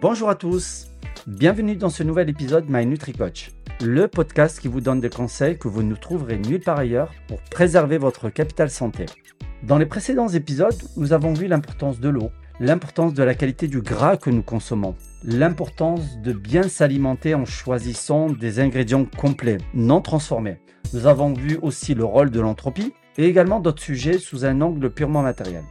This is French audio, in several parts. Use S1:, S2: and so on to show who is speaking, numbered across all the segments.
S1: Bonjour à tous, bienvenue dans ce nouvel épisode My NutriCoach, le podcast qui vous donne des conseils que vous ne trouverez nulle part ailleurs pour préserver votre capital santé. Dans les précédents épisodes, nous avons vu l'importance de l'eau, l'importance de la qualité du gras que nous consommons, l'importance de bien s'alimenter en choisissant des ingrédients complets, non transformés. Nous avons vu aussi le rôle de l'entropie et également d'autres sujets sous un angle purement matériel.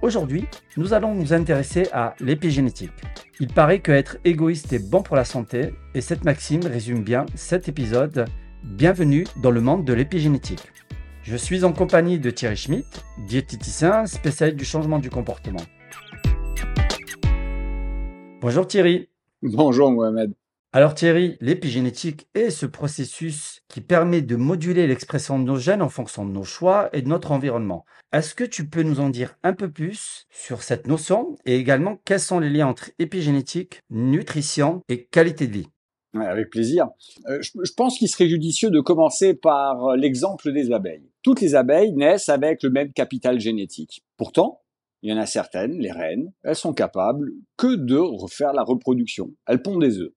S1: Aujourd'hui, nous allons nous intéresser à l'épigénétique. Il paraît que être égoïste est bon pour la santé et cette maxime résume bien cet épisode. Bienvenue dans le monde de l'épigénétique. Je suis en compagnie de Thierry Schmitt, diététicien spécialiste du changement du comportement. Bonjour Thierry.
S2: Bonjour Mohamed.
S1: Alors Thierry, l'épigénétique est ce processus qui permet de moduler l'expression de nos gènes en fonction de nos choix et de notre environnement. Est-ce que tu peux nous en dire un peu plus sur cette notion et également quels sont les liens entre épigénétique, nutrition et qualité de vie?
S2: Avec plaisir. Euh, je, pense qu'il serait judicieux de commencer par euh, l'exemple des abeilles. Toutes les abeilles naissent avec le même capital génétique. Pourtant, il y en a certaines, les reines, elles sont capables que de refaire la reproduction. Elles pondent des œufs.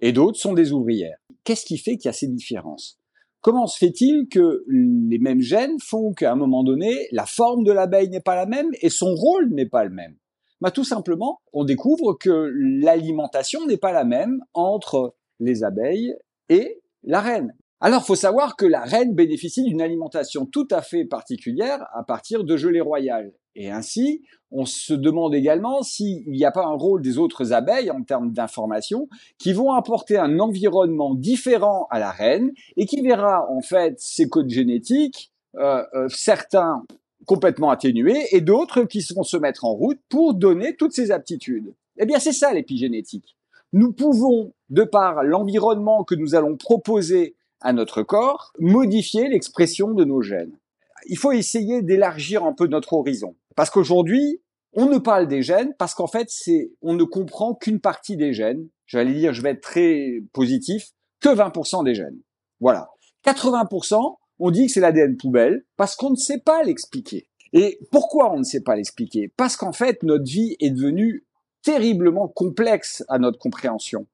S2: Et d'autres sont des ouvrières. Qu'est-ce qui fait qu'il y a ces différences? Comment se fait-il que les mêmes gènes font qu'à un moment donné, la forme de l'abeille n'est pas la même et son rôle n'est pas le même? Bah, Tout simplement, on découvre que l'alimentation n'est pas la même entre les abeilles et la reine. Alors, faut savoir que la reine bénéficie d'une alimentation tout à fait particulière à partir de gelée royale. Et ainsi, on se demande également s'il n'y a pas un rôle des autres abeilles en termes d'information qui vont apporter un environnement différent à la reine et qui verra en fait ses codes génétiques, euh, euh, certains complètement atténués et d'autres qui vont se mettre en route pour donner toutes ces aptitudes. Eh bien, c'est ça l'épigénétique. Nous pouvons, de par l'environnement que nous allons proposer à notre corps, modifier l'expression de nos gènes. Il faut essayer d'élargir un peu notre horizon. Parce qu'aujourd'hui, on ne parle des gènes parce qu'en fait, c'est, on ne comprend qu'une partie des gènes. J'allais dire, je vais être très positif, que 20% des gènes. Voilà. 80%, on dit que c'est l'ADN poubelle parce qu'on ne sait pas l'expliquer. Et pourquoi on ne sait pas l'expliquer? Parce qu'en fait, notre vie est devenue terriblement complexe à notre compréhension.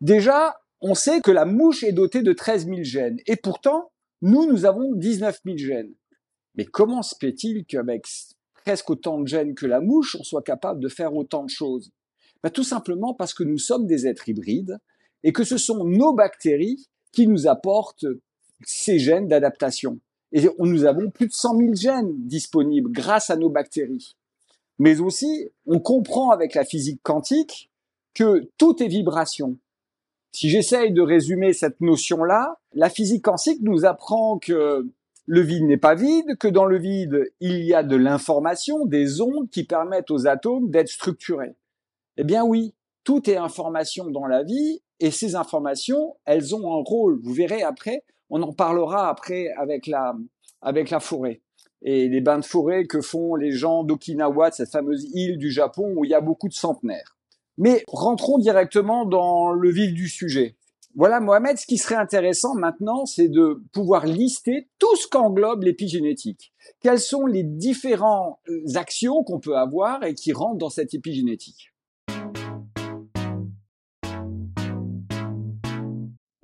S2: Déjà, on sait que la mouche est dotée de 13 000 gènes. Et pourtant, nous, nous avons 19 000 gènes. Mais comment se fait-il qu'avec presque autant de gènes que la mouche, on soit capable de faire autant de choses? Ben, Tout simplement parce que nous sommes des êtres hybrides et que ce sont nos bactéries qui nous apportent ces gènes d'adaptation. Et nous avons plus de 100 000 gènes disponibles grâce à nos bactéries. Mais aussi, on comprend avec la physique quantique que tout est vibration. Si j'essaye de résumer cette notion-là, la physique quantique nous apprend que le vide n'est pas vide, que dans le vide, il y a de l'information, des ondes qui permettent aux atomes d'être structurés. Eh bien oui, tout est information dans la vie et ces informations, elles ont un rôle. Vous verrez après, on en parlera après avec la, avec la forêt et les bains de forêt que font les gens d'Okinawa, cette fameuse île du Japon où il y a beaucoup de centenaires. Mais rentrons directement dans le vif du sujet. Voilà, Mohamed, ce qui serait intéressant maintenant, c'est de pouvoir lister tout ce qu'englobe l'épigénétique. Quelles sont les différentes actions qu'on peut avoir et qui rentrent dans cette épigénétique?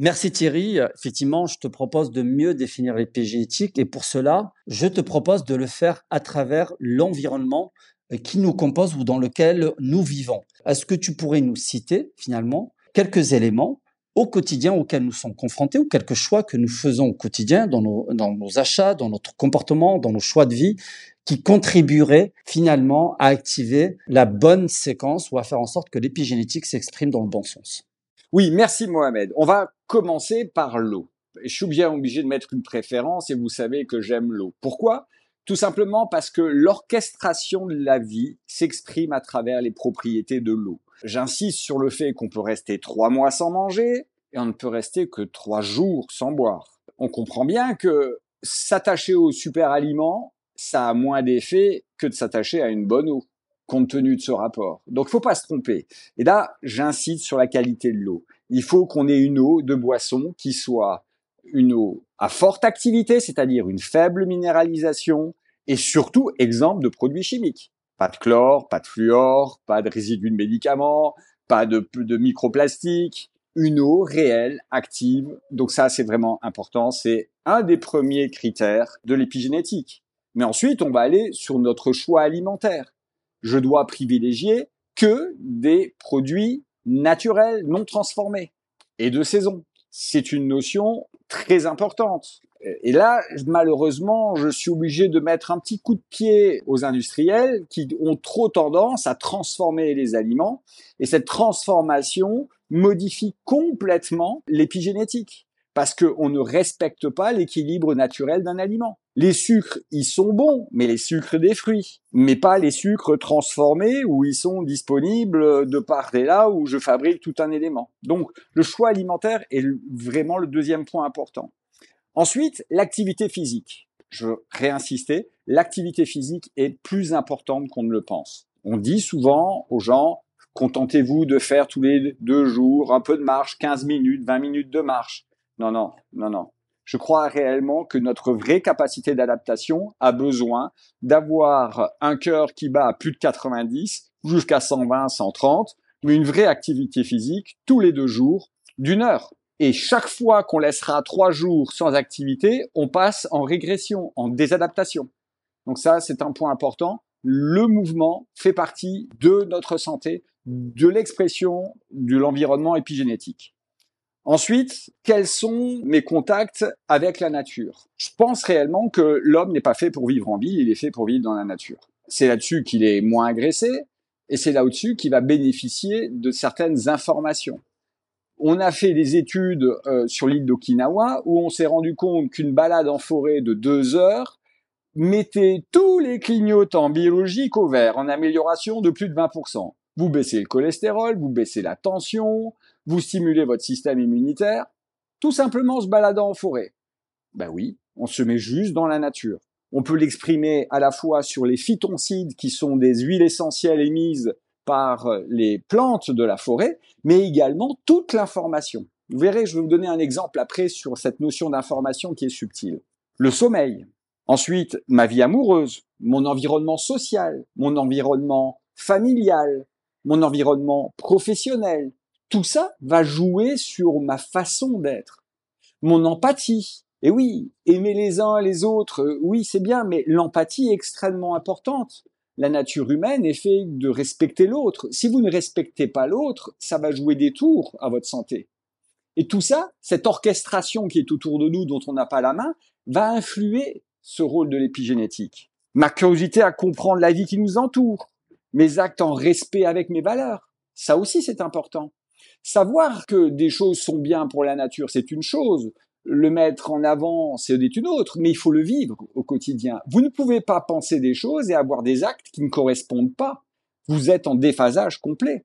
S1: Merci Thierry. Effectivement, je te propose de mieux définir l'épigénétique et pour cela, je te propose de le faire à travers l'environnement qui nous compose ou dans lequel nous vivons. Est-ce que tu pourrais nous citer finalement quelques éléments au quotidien auxquels nous sommes confrontés ou quelques choix que nous faisons au quotidien dans nos, dans nos achats, dans notre comportement, dans nos choix de vie qui contribueraient finalement à activer la bonne séquence ou à faire en sorte que l'épigénétique s'exprime dans le bon sens?
S2: Oui, merci Mohamed. On va commencer par l'eau. Je suis bien obligé de mettre une préférence et vous savez que j'aime l'eau. Pourquoi? Tout simplement parce que l'orchestration de la vie s'exprime à travers les propriétés de l'eau. J'insiste sur le fait qu'on peut rester trois mois sans manger et on ne peut rester que trois jours sans boire. On comprend bien que s'attacher au super aliment, ça a moins d'effet que de s'attacher à une bonne eau, compte tenu de ce rapport. Donc, faut pas se tromper. Et là, j'insiste sur la qualité de l'eau. Il faut qu'on ait une eau de boisson qui soit une eau à forte activité, c'est-à-dire une faible minéralisation, et surtout exemple de produits chimiques. Pas de chlore, pas de fluor, pas de résidus de médicaments, pas de, de microplastique, une eau réelle, active. Donc ça, c'est vraiment important. C'est un des premiers critères de l'épigénétique. Mais ensuite, on va aller sur notre choix alimentaire. Je dois privilégier que des produits naturels, non transformés et de saison. C'est une notion très importante. Et là, malheureusement, je suis obligé de mettre un petit coup de pied aux industriels qui ont trop tendance à transformer les aliments. Et cette transformation modifie complètement l'épigénétique parce qu'on ne respecte pas l'équilibre naturel d'un aliment. Les sucres, ils sont bons, mais les sucres des fruits, mais pas les sucres transformés où ils sont disponibles de part et là où je fabrique tout un élément. Donc, le choix alimentaire est vraiment le deuxième point important. Ensuite, l'activité physique. Je veux réinsister, l'activité physique est plus importante qu'on ne le pense. On dit souvent aux gens, contentez-vous de faire tous les deux jours un peu de marche, 15 minutes, 20 minutes de marche. Non, non, non, non. Je crois réellement que notre vraie capacité d'adaptation a besoin d'avoir un cœur qui bat à plus de 90 jusqu'à 120, 130, mais une vraie activité physique tous les deux jours d'une heure. Et chaque fois qu'on laissera trois jours sans activité, on passe en régression, en désadaptation. Donc ça, c'est un point important. Le mouvement fait partie de notre santé, de l'expression de l'environnement épigénétique. Ensuite, quels sont mes contacts avec la nature? Je pense réellement que l'homme n'est pas fait pour vivre en ville, il est fait pour vivre dans la nature. C'est là-dessus qu'il est moins agressé, et c'est là-dessus qu'il va bénéficier de certaines informations on a fait des études euh, sur l'île d'Okinawa où on s'est rendu compte qu'une balade en forêt de deux heures mettait tous les clignotants biologiques au vert en amélioration de plus de 20%. Vous baissez le cholestérol, vous baissez la tension, vous stimulez votre système immunitaire, tout simplement se baladant en forêt. Ben oui, on se met juste dans la nature. On peut l'exprimer à la fois sur les phytoncides qui sont des huiles essentielles émises par les plantes de la forêt, mais également toute l'information. Vous verrez, je vais vous donner un exemple après sur cette notion d'information qui est subtile. Le sommeil. Ensuite, ma vie amoureuse, mon environnement social, mon environnement familial, mon environnement professionnel. Tout ça va jouer sur ma façon d'être. Mon empathie. Et oui, aimer les uns les autres, oui, c'est bien, mais l'empathie est extrêmement importante la nature humaine est faite de respecter l'autre. Si vous ne respectez pas l'autre, ça va jouer des tours à votre santé. Et tout ça, cette orchestration qui est autour de nous, dont on n'a pas la main, va influer ce rôle de l'épigénétique. Ma curiosité à comprendre la vie qui nous entoure, mes actes en respect avec mes valeurs, ça aussi c'est important. Savoir que des choses sont bien pour la nature, c'est une chose le mettre en avant, c'est une autre, mais il faut le vivre au quotidien. Vous ne pouvez pas penser des choses et avoir des actes qui ne correspondent pas. Vous êtes en déphasage complet.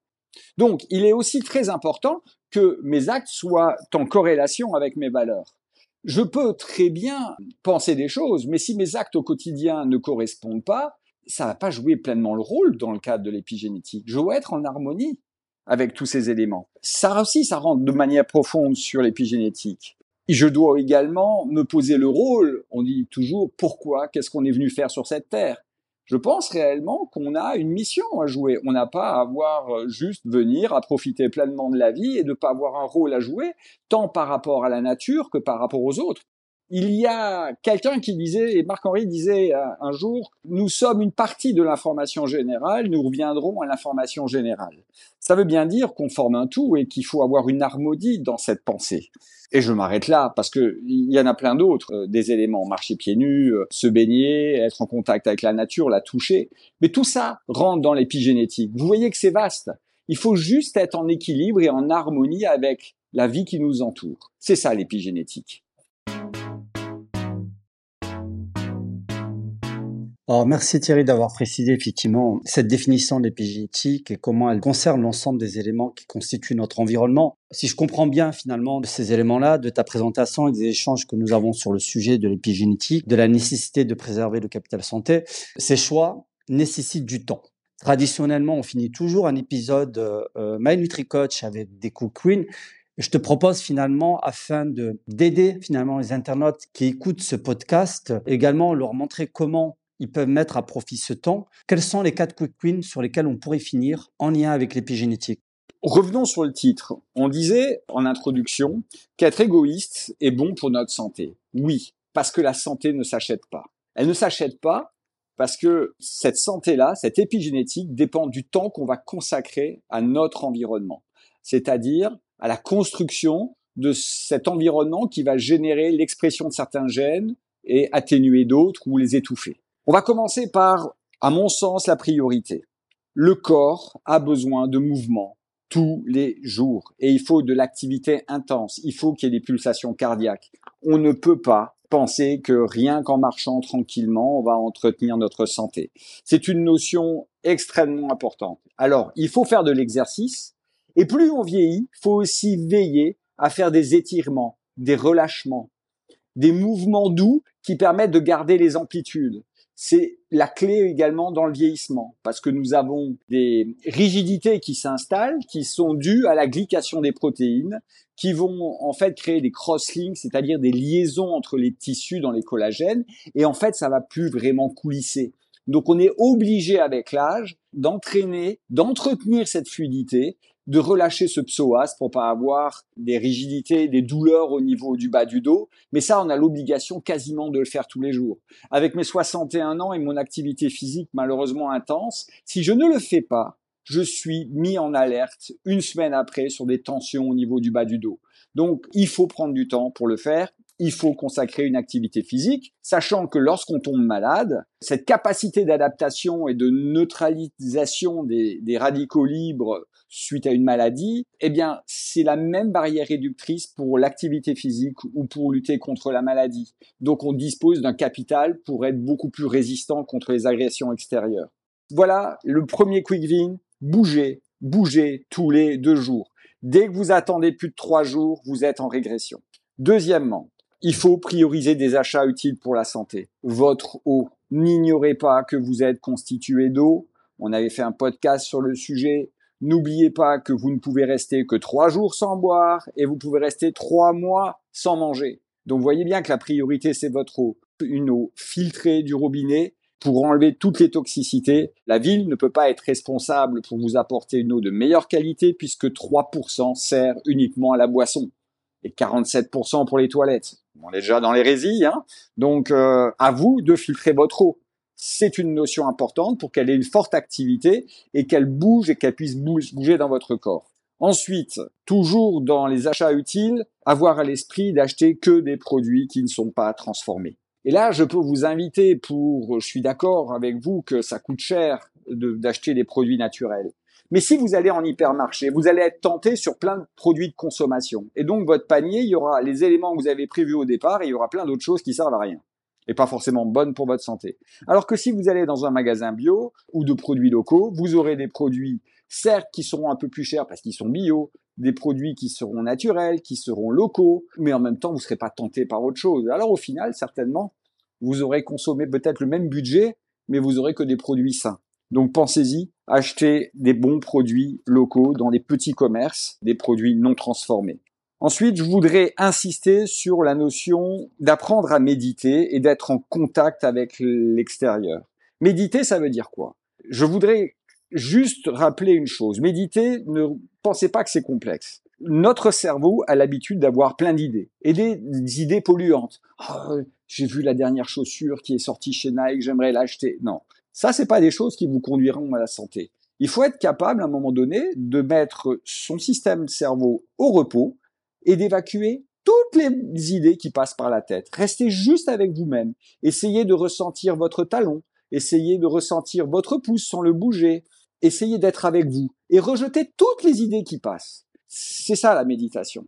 S2: Donc, il est aussi très important que mes actes soient en corrélation avec mes valeurs. Je peux très bien penser des choses, mais si mes actes au quotidien ne correspondent pas, ça va pas jouer pleinement le rôle dans le cadre de l'épigénétique. Je dois être en harmonie avec tous ces éléments. Ça aussi, ça rentre de manière profonde sur l'épigénétique je dois également me poser le rôle, on dit toujours pourquoi, qu'est-ce qu'on est venu faire sur cette terre? Je pense réellement qu'on a une mission à jouer. On n'a pas à avoir euh, juste venir à profiter pleinement de la vie et de pas avoir un rôle à jouer, tant par rapport à la nature que par rapport aux autres. Il y a quelqu'un qui disait, et Marc-Henri disait euh, un jour, nous sommes une partie de l'information générale, nous reviendrons à l'information générale. Ça veut bien dire qu'on forme un tout et qu'il faut avoir une harmonie dans cette pensée. Et je m'arrête là parce que il y en a plein d'autres, euh, des éléments, marcher pieds nus, euh, se baigner, être en contact avec la nature, la toucher. Mais tout ça rentre dans l'épigénétique. Vous voyez que c'est vaste. Il faut juste être en équilibre et en harmonie avec la vie qui nous entoure. C'est ça l'épigénétique.
S1: Alors, merci Thierry d'avoir précisé effectivement cette définition de l'épigénétique et comment elle concerne l'ensemble des éléments qui constituent notre environnement. Si je comprends bien finalement de ces éléments-là, de ta présentation et des échanges que nous avons sur le sujet de l'épigénétique, de la nécessité de préserver le capital santé, ces choix nécessitent du temps. Traditionnellement, on finit toujours un épisode euh, My NutriCoach avec des queens. Je te propose finalement, afin de d'aider finalement les internautes qui écoutent ce podcast, également leur montrer comment ils peuvent mettre à profit ce temps. Quels sont les quatre quick wins sur lesquels on pourrait finir en lien avec l'épigénétique?
S2: Revenons sur le titre. On disait en introduction qu'être égoïste est bon pour notre santé. Oui, parce que la santé ne s'achète pas. Elle ne s'achète pas parce que cette santé-là, cette épigénétique dépend du temps qu'on va consacrer à notre environnement, c'est-à-dire à la construction de cet environnement qui va générer l'expression de certains gènes et atténuer d'autres ou les étouffer. On va commencer par, à mon sens, la priorité. Le corps a besoin de mouvement tous les jours et il faut de l'activité intense, il faut qu'il y ait des pulsations cardiaques. On ne peut pas penser que rien qu'en marchant tranquillement, on va entretenir notre santé. C'est une notion extrêmement importante. Alors, il faut faire de l'exercice, et plus on vieillit, il faut aussi veiller à faire des étirements, des relâchements, des mouvements doux qui permettent de garder les amplitudes. C'est la clé également dans le vieillissement, parce que nous avons des rigidités qui s'installent, qui sont dues à la glycation des protéines, qui vont en fait créer des crosslinks, c'est-à-dire des liaisons entre les tissus dans les collagènes, et en fait ça va plus vraiment coulisser. Donc on est obligé avec l'âge d'entraîner, d'entretenir cette fluidité, de relâcher ce psoas pour pas avoir des rigidités, des douleurs au niveau du bas du dos. Mais ça, on a l'obligation quasiment de le faire tous les jours. Avec mes 61 ans et mon activité physique malheureusement intense, si je ne le fais pas, je suis mis en alerte une semaine après sur des tensions au niveau du bas du dos. Donc, il faut prendre du temps pour le faire. Il faut consacrer une activité physique, sachant que lorsqu'on tombe malade, cette capacité d'adaptation et de neutralisation des, des radicaux libres suite à une maladie, eh bien, c'est la même barrière réductrice pour l'activité physique ou pour lutter contre la maladie. Donc, on dispose d'un capital pour être beaucoup plus résistant contre les agressions extérieures. Voilà le premier quick win bougez, bougez tous les deux jours. Dès que vous attendez plus de trois jours, vous êtes en régression. Deuxièmement, il faut prioriser des achats utiles pour la santé. Votre eau. N'ignorez pas que vous êtes constitué d'eau. On avait fait un podcast sur le sujet. N'oubliez pas que vous ne pouvez rester que trois jours sans boire et vous pouvez rester trois mois sans manger. Donc voyez bien que la priorité c'est votre eau. Une eau filtrée du robinet pour enlever toutes les toxicités. La ville ne peut pas être responsable pour vous apporter une eau de meilleure qualité puisque 3% sert uniquement à la boisson et 47% pour les toilettes. On est déjà dans l'hérésie, hein donc euh, à vous de filtrer votre eau. C'est une notion importante pour qu'elle ait une forte activité et qu'elle bouge et qu'elle puisse bouger dans votre corps. Ensuite, toujours dans les achats utiles, avoir à l'esprit d'acheter que des produits qui ne sont pas transformés. Et là, je peux vous inviter pour, je suis d'accord avec vous que ça coûte cher d'acheter des produits naturels. Mais si vous allez en hypermarché, vous allez être tenté sur plein de produits de consommation. Et donc, votre panier, il y aura les éléments que vous avez prévus au départ et il y aura plein d'autres choses qui servent à rien et pas forcément bonnes pour votre santé. Alors que si vous allez dans un magasin bio ou de produits locaux, vous aurez des produits, certes, qui seront un peu plus chers parce qu'ils sont bio, des produits qui seront naturels, qui seront locaux, mais en même temps, vous ne serez pas tenté par autre chose. Alors au final, certainement, vous aurez consommé peut-être le même budget, mais vous aurez que des produits sains. Donc pensez-y, achetez des bons produits locaux dans les petits commerces, des produits non transformés. Ensuite, je voudrais insister sur la notion d'apprendre à méditer et d'être en contact avec l'extérieur. Méditer, ça veut dire quoi? Je voudrais juste rappeler une chose. Méditer, ne pensez pas que c'est complexe. Notre cerveau a l'habitude d'avoir plein d'idées et des, idées polluantes. Oh, j'ai vu la dernière chaussure qui est sortie chez Nike, j'aimerais l'acheter. Non, ça c'est pas des choses qui vous conduiront à la santé. Il faut être capable à un moment donné de mettre son système cerveau au repos et d'évacuer toutes les idées qui passent par la tête. Restez juste avec vous-même. Essayez de ressentir votre talon. Essayez de ressentir votre pouce sans le bouger. Essayez d'être avec vous et rejetez toutes les idées qui passent. C'est ça la méditation.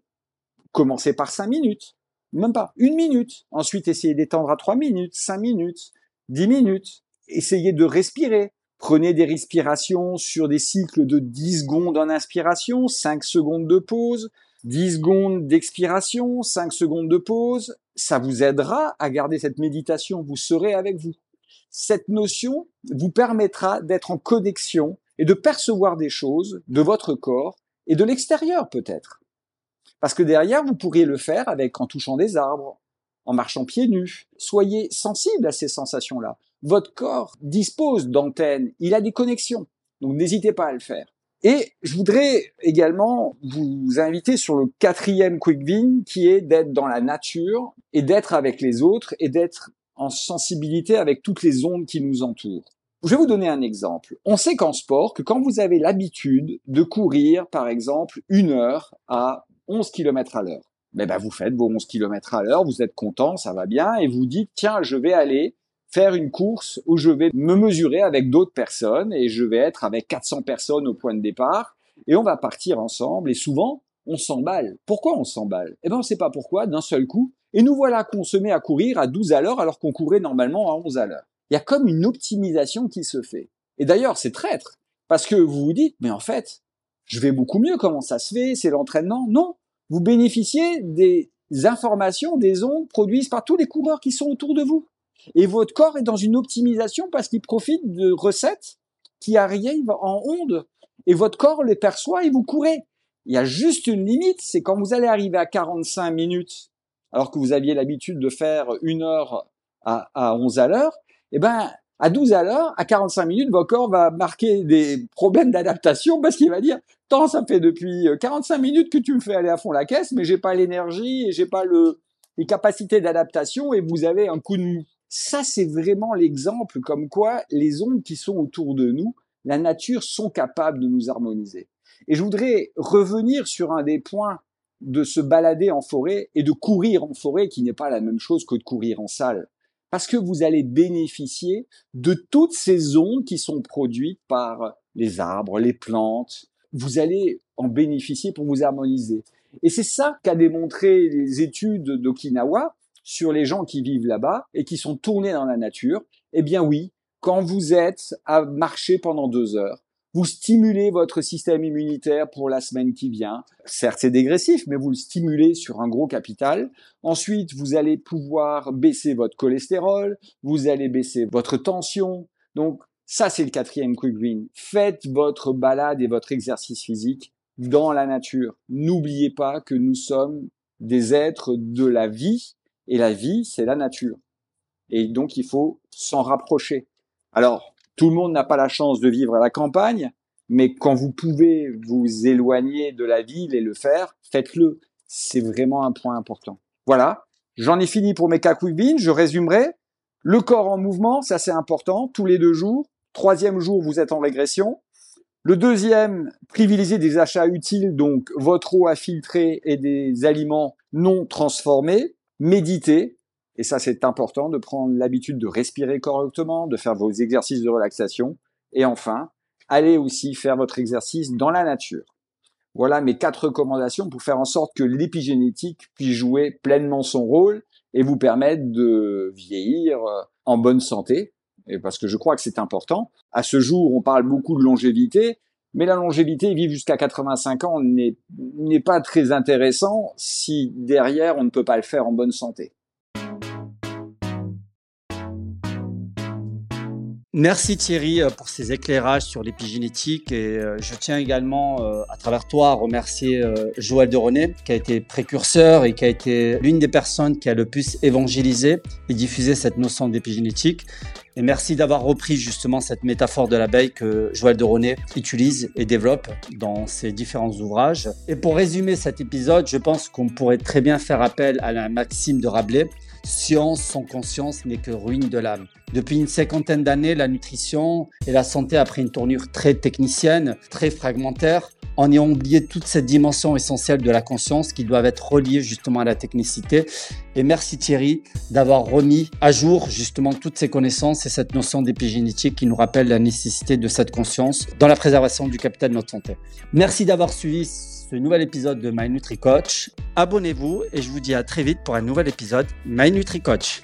S2: Commencez par cinq minutes, même pas une minute. Ensuite, essayez d'étendre à trois minutes, cinq minutes, dix minutes. Essayez de respirer. Prenez des respirations sur des cycles de 10 secondes en inspiration, 5 secondes de pause, 10 secondes d'expiration, 5 secondes de pause. Ça vous aidera à garder cette méditation. Vous serez avec vous. Cette notion vous permettra d'être en connexion et de percevoir des choses de votre corps et de l'extérieur peut-être. Parce que derrière, vous pourriez le faire avec en touchant des arbres, en marchant pieds nus. Soyez sensible à ces sensations-là. Votre corps dispose d'antennes, il a des connexions. Donc n'hésitez pas à le faire. Et je voudrais également vous inviter sur le quatrième quick win qui est d'être dans la nature et d'être avec les autres et d'être en sensibilité avec toutes les ondes qui nous entourent. Je vais vous donner un exemple. On sait qu'en sport, que quand vous avez l'habitude de courir, par exemple, une heure à 11 km à l'heure, ben, ben, vous faites vos 11 km à l'heure, vous êtes content, ça va bien, et vous dites, tiens, je vais aller faire une course où je vais me mesurer avec d'autres personnes, et je vais être avec 400 personnes au point de départ, et on va partir ensemble, et souvent, on s'emballe. Pourquoi on s'emballe? Eh ben, on sait pas pourquoi, d'un seul coup, et nous voilà qu'on se met à courir à 12 à l'heure alors qu'on courait normalement à 11 à l'heure il y a comme une optimisation qui se fait. Et d'ailleurs, c'est traître, parce que vous vous dites, mais en fait, je vais beaucoup mieux, comment ça se fait, c'est l'entraînement? Non, vous bénéficiez des informations, des ondes produites par tous les coureurs qui sont autour de vous. Et votre corps est dans une optimisation parce qu'il profite de recettes qui arrivent en ondes. Et votre corps les perçoit et vous courez. Il y a juste une limite, c'est quand vous allez arriver à 45 minutes, alors que vous aviez l'habitude de faire une heure à, à 11 à l'heure, eh ben, à 12 à l'heure, à 45 minutes, votre corps va marquer des problèmes d'adaptation parce qu'il va dire, tant ça fait depuis 45 euh, minutes que tu me fais aller à fond la caisse, mais j'ai pas l'énergie et j'ai pas le, les capacités d'adaptation et vous avez un coup de mou. Ça, c'est vraiment l'exemple comme quoi les ondes qui sont autour de nous, la nature sont capables de nous harmoniser. Et je voudrais revenir sur un des points de se balader en forêt et de courir en forêt qui n'est pas la même chose que de courir en salle parce que vous allez bénéficier de toutes ces ondes qui sont produites par les arbres, les plantes. Vous allez en bénéficier pour vous harmoniser. Et c'est ça qu'a démontré les études d'Okinawa sur les gens qui vivent là-bas et qui sont tournés dans la nature. Eh bien oui, quand vous êtes à marcher pendant deux heures, vous stimulez votre système immunitaire pour la semaine qui vient. Certes, c'est dégressif, mais vous le stimulez sur un gros capital. Ensuite, vous allez pouvoir baisser votre cholestérol, vous allez baisser votre tension. Donc, ça, c'est le quatrième quick win. Faites votre balade et votre exercice physique dans la nature. N'oubliez pas que nous sommes des êtres de la vie et la vie, c'est la nature. Et donc, il faut s'en rapprocher. Alors, tout le monde n'a pas la chance de vivre à la campagne, mais quand vous pouvez vous éloigner de la ville et le faire, faites-le. C'est vraiment un point important. Voilà, j'en ai fini pour mes cas Je résumerai. Le corps en mouvement, ça c'est important, tous les deux jours. Troisième jour, vous êtes en régression. Le deuxième, privilégier des achats utiles, donc votre eau à filtrer et des aliments non transformés. Méditer, et ça, c'est important de prendre l'habitude de respirer correctement, de faire vos exercices de relaxation. Et enfin, allez aussi faire votre exercice dans la nature. Voilà mes quatre recommandations pour faire en sorte que l'épigénétique puisse jouer pleinement son rôle et vous permettre de vieillir euh, en bonne santé. Et parce que je crois que c'est important. À ce jour, on parle beaucoup de longévité, mais la longévité, vivre jusqu'à 85 ans n'est pas très intéressant si derrière on ne peut pas le faire en bonne santé.
S1: Merci Thierry euh, pour ces éclairages sur l'épigénétique et euh, je tiens également euh, à travers toi à remercier Joël de René qui a été précurseur et qui a été l'une des personnes qui a le plus évangélisé et diffusé cette notion d'épigénétique. Et merci d'avoir repris justement cette métaphore de l'abeille que Joël de René utilise et développe dans ses différents ouvrages. Et pour résumer cet épisode, je pense qu'on pourrait très bien faire appel à la maxime de Rabelais Science sans conscience n'est que ruine de l'âme. Depuis une cinquantaine d'années, la nutrition et la santé a pris une tournure très technicienne, très fragmentaire, en ayant oublié toute cette dimension essentielle de la conscience qui doivent être reliées justement à la technicité. Et merci Thierry d'avoir remis à jour justement toutes ces connaissances et cette notion d'épigénétique qui nous rappelle la nécessité de cette conscience dans la préservation du capital de notre santé. Merci d'avoir suivi ce nouvel épisode de My Nutri Coach. Abonnez-vous et je vous dis à très vite pour un nouvel épisode My Nutri Coach.